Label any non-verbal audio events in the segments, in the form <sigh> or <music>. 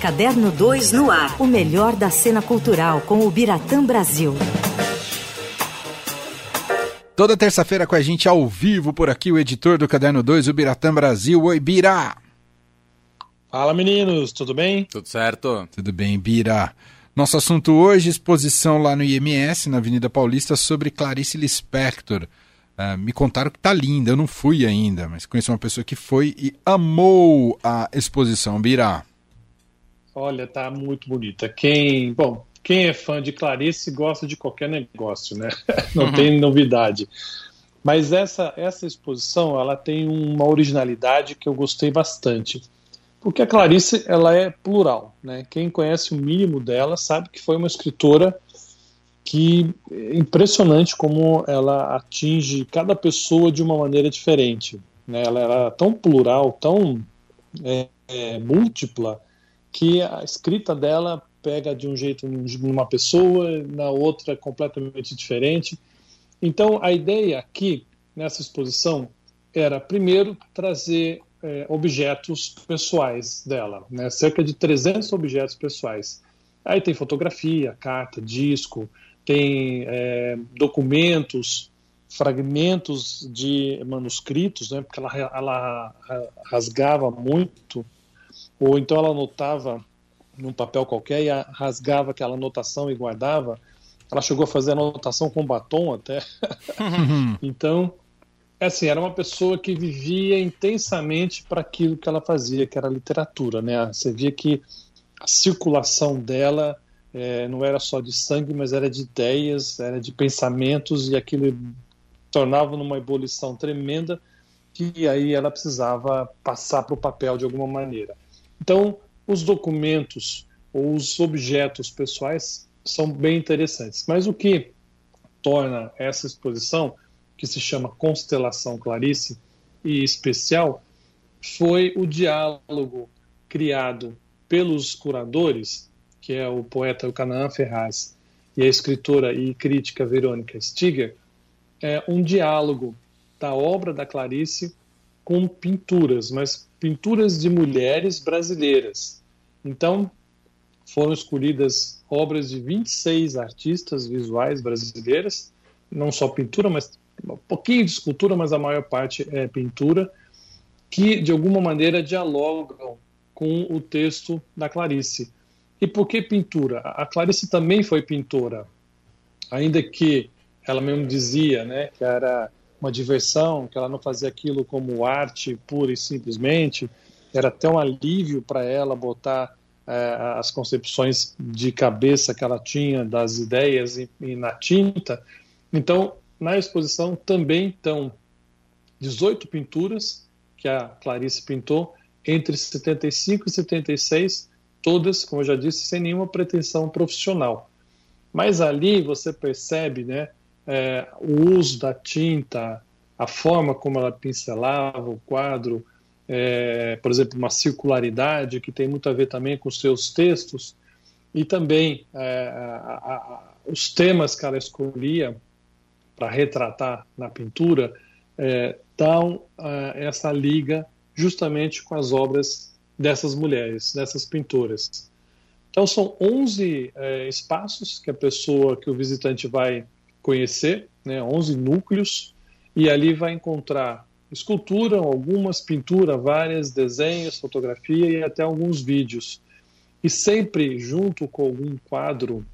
Caderno 2 no ar. O melhor da cena cultural com o Biratã Brasil. Toda terça-feira com a gente ao vivo por aqui, o editor do Caderno 2, o Biratã Brasil. Oi, Bira! Fala, meninos, tudo bem? Tudo certo. Tudo bem, Bira. Nosso assunto hoje, exposição lá no IMS, na Avenida Paulista, sobre Clarice Lispector. Uh, me contaram que tá linda, eu não fui ainda, mas conheço uma pessoa que foi e amou a exposição, Bira. Olha, tá muito bonita. Quem, bom, quem é fã de Clarice gosta de qualquer negócio, né? <laughs> Não uhum. tem novidade. Mas essa essa exposição, ela tem uma originalidade que eu gostei bastante. Porque a Clarice, ela é plural, né? Quem conhece o mínimo dela sabe que foi uma escritora que é impressionante como ela atinge cada pessoa de uma maneira diferente. Né? Ela era tão plural, tão é, é, múltipla, que a escrita dela pega de um jeito numa pessoa, na outra completamente diferente. Então, a ideia aqui, nessa exposição, era, primeiro, trazer é, objetos pessoais dela, né? cerca de 300 objetos pessoais. Aí tem fotografia, carta, disco, tem é, documentos, fragmentos de manuscritos, né? porque ela, ela rasgava muito ou então ela anotava num papel qualquer e rasgava aquela anotação e guardava. Ela chegou a fazer anotação com batom até. <laughs> então, é assim, era uma pessoa que vivia intensamente para aquilo que ela fazia, que era literatura, né? Você via que a circulação dela é, não era só de sangue, mas era de ideias, era de pensamentos e aquilo tornava numa ebulição tremenda que aí ela precisava passar para o papel de alguma maneira. Então, os documentos ou os objetos pessoais são bem interessantes. Mas o que torna essa exposição, que se chama Constelação Clarice, e especial, foi o diálogo criado pelos curadores, que é o poeta Canaã Ferraz e a escritora e crítica Verônica Stiger, é um diálogo da obra da Clarice com pinturas, mas pinturas de mulheres brasileiras. Então, foram escolhidas obras de 26 artistas visuais brasileiras, não só pintura, mas um pouquinho de escultura, mas a maior parte é pintura, que de alguma maneira dialogam com o texto da Clarice. E por que pintura? A Clarice também foi pintora, ainda que ela mesmo dizia né, que era uma diversão, que ela não fazia aquilo como arte pura e simplesmente, era até um alívio para ela botar é, as concepções de cabeça que ela tinha das ideias e, e na tinta. Então, na exposição também estão 18 pinturas que a Clarice pintou entre 75 e 76, todas, como eu já disse, sem nenhuma pretensão profissional. Mas ali você percebe, né, é, o uso da tinta, a forma como ela pincelava o quadro, é, por exemplo, uma circularidade que tem muito a ver também com os seus textos, e também é, a, a, os temas que ela escolhia para retratar na pintura é, dão é, essa liga justamente com as obras dessas mulheres, dessas pintoras. Então são 11 é, espaços que a pessoa, que o visitante vai conhecer, né, 11 núcleos, e ali vai encontrar escultura, algumas, pintura, várias, desenhos, fotografia e até alguns vídeos. E sempre junto com algum quadro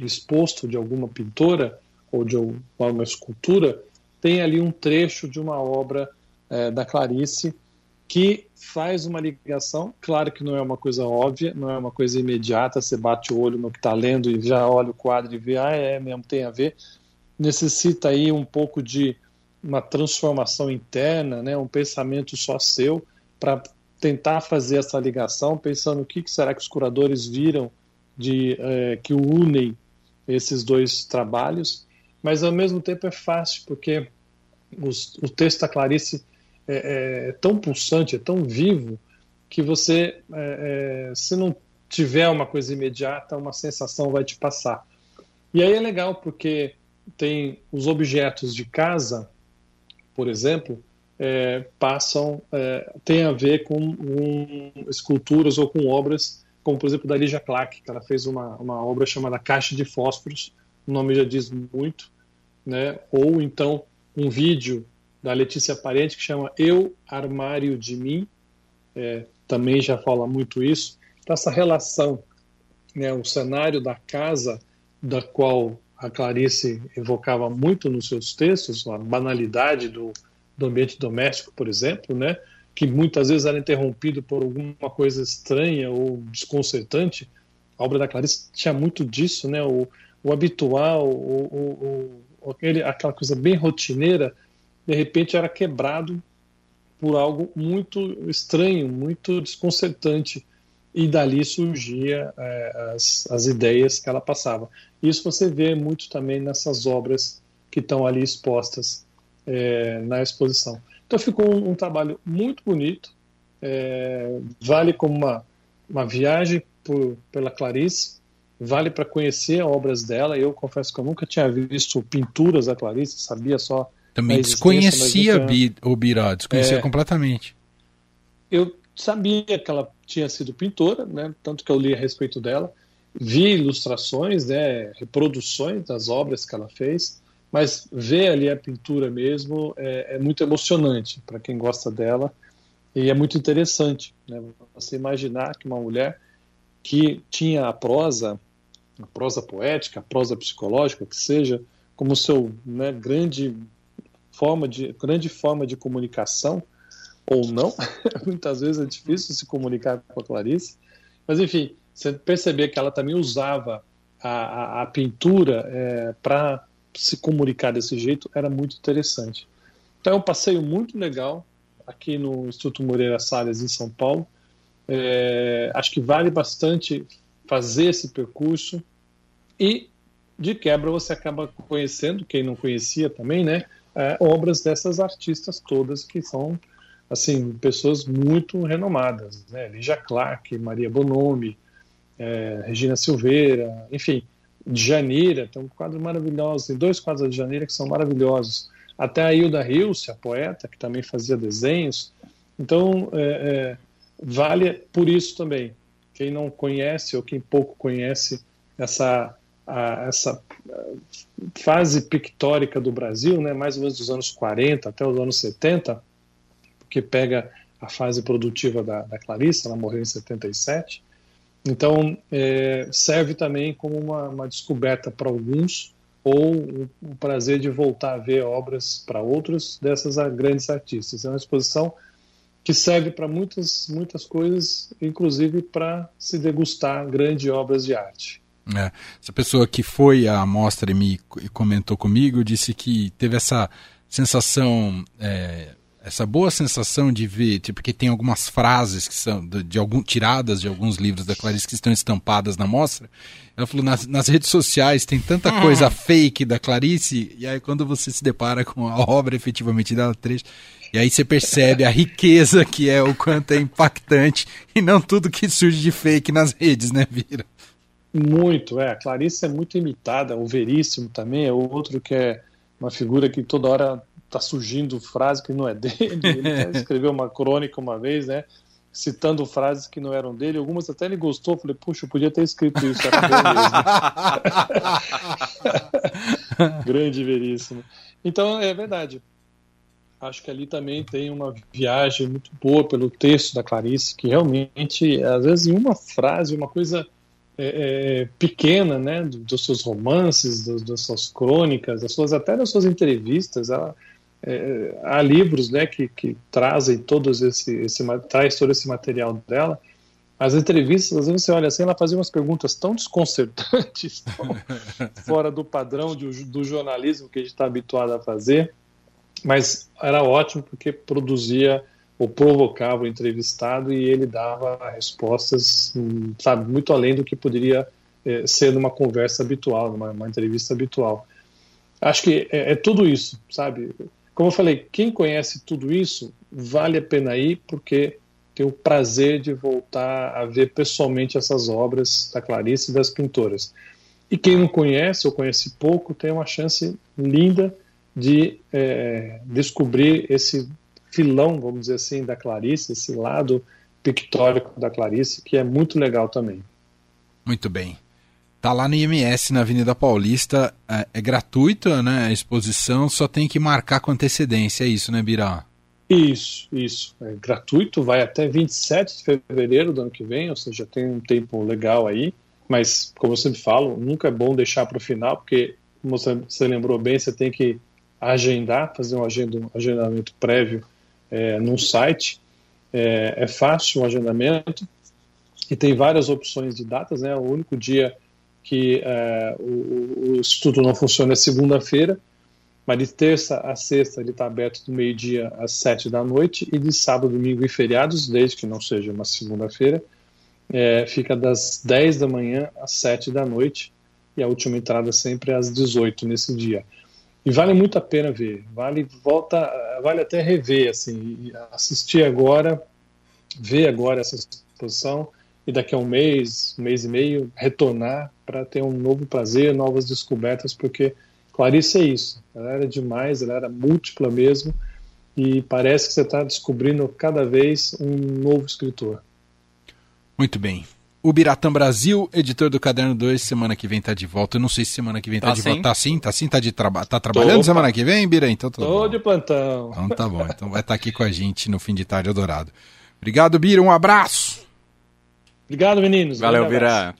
exposto de alguma pintora ou de alguma escultura, tem ali um trecho de uma obra é, da Clarice que faz uma ligação. Claro que não é uma coisa óbvia, não é uma coisa imediata, você bate o olho no que está lendo e já olha o quadro e vê, ah, é mesmo, tem a ver. Necessita aí um pouco de uma transformação interna, né, um pensamento só seu, para tentar fazer essa ligação, pensando o que, que será que os curadores viram de é, que unem esses dois trabalhos, mas ao mesmo tempo é fácil, porque os, o texto da Clarice é, é, tão pulsante, é tão vivo, que você, é, é, se não tiver uma coisa imediata, uma sensação vai te passar. E aí é legal porque tem os objetos de casa, por exemplo, é, passam, é, tem a ver com esculturas ou com obras como por exemplo da Lígia Clark, que ela fez uma, uma obra chamada Caixa de Fósforos, o nome já diz muito, né? ou então um vídeo da Letícia Parente que chama Eu, Armário de Mim, é, também já fala muito isso. Então, essa relação, né, o cenário da casa, da qual a Clarice evocava muito nos seus textos, a banalidade do, do ambiente doméstico, por exemplo, né, que muitas vezes era interrompido por alguma coisa estranha ou desconcertante. A obra da Clarice tinha muito disso, né, o, o habitual, o, o, o, aquele, aquela coisa bem rotineira, de repente era quebrado por algo muito estranho, muito desconcertante. E dali surgia é, as, as ideias que ela passava. Isso você vê muito também nessas obras que estão ali expostas é, na exposição. Então ficou um, um trabalho muito bonito, é, vale como uma, uma viagem por, pela Clarice, vale para conhecer obras dela. Eu confesso que eu nunca tinha visto pinturas da Clarice, sabia só também desconhecia nunca... o Biró, desconhecia é, completamente. Eu sabia que ela tinha sido pintora, né, tanto que eu li a respeito dela, vi ilustrações, né, reproduções das obras que ela fez, mas ver ali a pintura mesmo é, é muito emocionante para quem gosta dela e é muito interessante. Né, você imaginar que uma mulher que tinha a prosa, a prosa poética, a prosa psicológica, que seja, como seu né, grande forma de grande forma de comunicação ou não. <laughs> Muitas vezes é difícil se comunicar com a Clarice, mas enfim, você perceber que ela também usava a, a, a pintura é, para se comunicar desse jeito era muito interessante. Então é um passeio muito legal aqui no Instituto Moreira Salles em São Paulo. É, acho que vale bastante fazer esse percurso e de quebra você acaba conhecendo quem não conhecia também, né? É, obras dessas artistas todas que são assim pessoas muito renomadas, né? Lígia Clark, Maria Bonomi, é, Regina Silveira, enfim, Janeira, tem um quadro maravilhoso, tem dois quadros de Janeira que são maravilhosos. Até a Hilda Hilse, a poeta, que também fazia desenhos. Então, é, é, vale por isso também. Quem não conhece ou quem pouco conhece essa a, essa fase pictórica do Brasil, né, mais ou menos dos anos 40 até os anos 70, que pega a fase produtiva da, da Clarice, ela morreu em 77. Então, é, serve também como uma, uma descoberta para alguns, ou o, o, prazer de voltar a ver obras para outros dessas grandes artistas. É uma exposição que serve para muitas, muitas coisas, inclusive para se degustar grandes obras de arte. É, essa pessoa que foi à amostra e me comentou comigo disse que teve essa sensação, é, essa boa sensação de ver, tipo, porque tem algumas frases que são de, de algum, tiradas de alguns livros da Clarice que estão estampadas na mostra. Ela falou, nas, nas redes sociais tem tanta <laughs> coisa fake da Clarice, e aí quando você se depara com a obra efetivamente dela, trecho, e aí você percebe a riqueza que é, o quanto é impactante, e não tudo que surge de fake nas redes, né, Vira? Muito, é. A Clarice é muito imitada, o Veríssimo também é outro que é uma figura que toda hora está surgindo frase que não é dele. Ele <laughs> escreveu uma crônica uma vez, né? Citando frases que não eram dele, algumas até ele gostou. Falei, puxa, eu podia ter escrito isso, era mesmo. <laughs> Grande Veríssimo. Então, é verdade. Acho que ali também tem uma viagem muito boa pelo texto da Clarice, que realmente, às vezes, em uma frase, uma coisa é, é, pequena, né, dos seus romances, dos, das suas crônicas, das suas até das suas entrevistas, ela, é, há livros, né, que, que trazem todos esse, esse traz todo esse material dela. As entrevistas, às vezes você olha assim, ela fazia umas perguntas tão desconcertantes, <laughs> tão fora do padrão de, do jornalismo que a gente está habituado a fazer, mas era ótimo porque produzia ou provocava o entrevistado e ele dava respostas, sabe, muito além do que poderia é, ser numa conversa habitual, numa, entrevista habitual. Acho que é, é, tudo isso, sabe? Como eu falei, quem conhece tudo isso vale a pena ir porque tem o prazer de voltar a ver pessoalmente essas obras da Clarice e das pintoras. E quem não conhece ou conhece pouco tem uma chance linda de é, descobrir esse filão, vamos dizer assim, da Clarice, esse lado pictórico da Clarice, que é muito legal também. Muito bem. Tá lá no IMS, na Avenida Paulista, é, é gratuita, né? A exposição só tem que marcar com antecedência, é isso, né, Birá? Isso, isso. É gratuito, vai até 27 de fevereiro do ano que vem, ou seja, tem um tempo legal aí. Mas, como eu sempre falo, nunca é bom deixar para o final, porque, como você, você, lembrou bem, você tem que agendar, fazer um, agenda, um agendamento prévio é, num site. É, é fácil o agendamento e tem várias opções de datas. Né? O único dia que é, o, o estudo não funciona é segunda-feira, mas de terça a sexta ele está aberto do meio-dia às sete da noite e de sábado, domingo e feriados, desde que não seja uma segunda-feira, é, fica das 10 da manhã às 7 da noite e a última entrada sempre às 18 nesse dia. E vale muito a pena ver, vale volta, vale até rever, assim, assistir agora, ver agora essa exposição e daqui a um mês, mês e meio, retornar para ter um novo prazer, novas descobertas, porque Clarice é isso. Ela era demais, ela era múltipla mesmo, e parece que você está descobrindo cada vez um novo escritor. Muito bem. O Biratã Brasil, editor do Caderno 2, semana que vem tá de volta. Eu não sei se semana que vem tá, tá de sim. volta. Tá sim, tá sim, tá, de traba tá trabalhando Tô, semana que vem, Bira? Então tô, tô de plantão. Então tá bom. Então vai estar tá aqui com a gente no fim de tarde Dourado. Obrigado, Bira. Um abraço. Obrigado, meninos. Valeu, Bira.